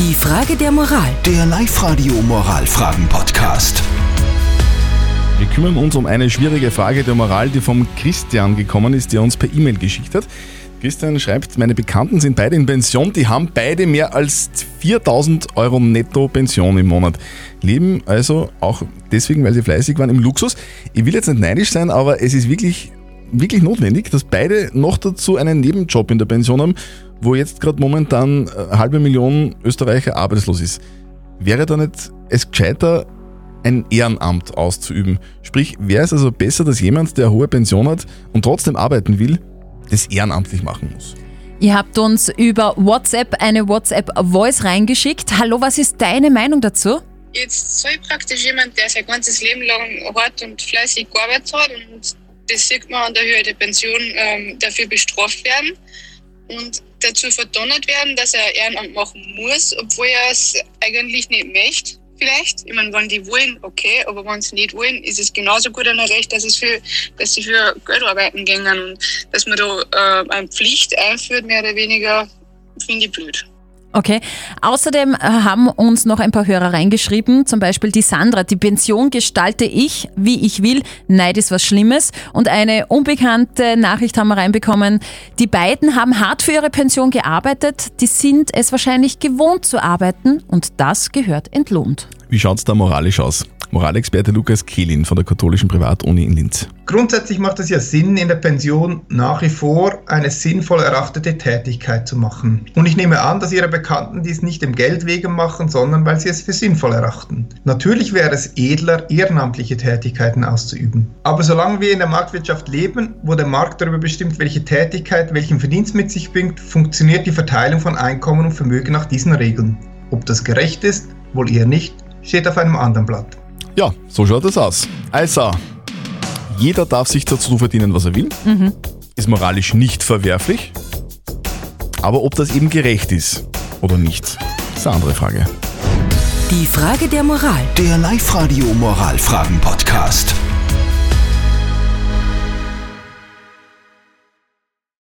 Die Frage der Moral. Der Live-Radio Moralfragen-Podcast. Wir kümmern uns um eine schwierige Frage der Moral, die vom Christian gekommen ist, der uns per E-Mail geschickt hat. Christian schreibt, meine Bekannten sind beide in Pension, die haben beide mehr als 4000 Euro netto Pension im Monat. Leben also auch deswegen, weil sie fleißig waren, im Luxus. Ich will jetzt nicht neidisch sein, aber es ist wirklich, wirklich notwendig, dass beide noch dazu einen Nebenjob in der Pension haben, wo jetzt gerade momentan eine halbe Million Österreicher arbeitslos ist. Wäre da nicht es gescheiter, ein Ehrenamt auszuüben? Sprich, wäre es also besser, dass jemand, der eine hohe Pension hat und trotzdem arbeiten will, das ehrenamtlich machen muss? Ihr habt uns über WhatsApp eine WhatsApp-Voice reingeschickt. Hallo, was ist deine Meinung dazu? Jetzt soll praktisch jemand, der sein ganzes Leben lang hart und fleißig gearbeitet hat und das sieht man an der Höhe der Pension, ähm, dafür bestraft werden und dazu verdonnert werden, dass er Ehrenamt machen muss, obwohl er es eigentlich nicht möchte. Vielleicht. Ich meine, wenn die wollen, okay, aber wenn sie nicht wollen, ist es genauso gut ein Recht, dass, es für, dass sie für Geld arbeiten gehen und dass man da äh, eine Pflicht einführt, mehr oder weniger, finde ich blöd. Okay. Außerdem äh, haben uns noch ein paar Hörer reingeschrieben, zum Beispiel die Sandra. Die Pension gestalte ich, wie ich will. Neid ist was Schlimmes. Und eine unbekannte Nachricht haben wir reinbekommen. Die beiden haben hart für ihre Pension gearbeitet. Die sind es wahrscheinlich gewohnt zu arbeiten und das gehört entlohnt. Wie schaut's da moralisch aus? Moralexperte Lukas Kehlin von der katholischen Privatuni in Linz. Grundsätzlich macht es ja Sinn, in der Pension nach wie vor eine sinnvoll erachtete Tätigkeit zu machen. Und ich nehme an, dass Ihre Bekannten dies nicht dem Geld wegen machen, sondern weil sie es für sinnvoll erachten. Natürlich wäre es edler, ehrenamtliche Tätigkeiten auszuüben. Aber solange wir in der Marktwirtschaft leben, wo der Markt darüber bestimmt, welche Tätigkeit welchen Verdienst mit sich bringt, funktioniert die Verteilung von Einkommen und Vermögen nach diesen Regeln. Ob das gerecht ist, wohl eher nicht, steht auf einem anderen Blatt. Ja, so schaut es aus. Also, jeder darf sich dazu verdienen, was er will. Ist moralisch nicht verwerflich. Aber ob das eben gerecht ist oder nicht, ist eine andere Frage. Die Frage der Moral. Der Live-Radio Moralfragen-Podcast.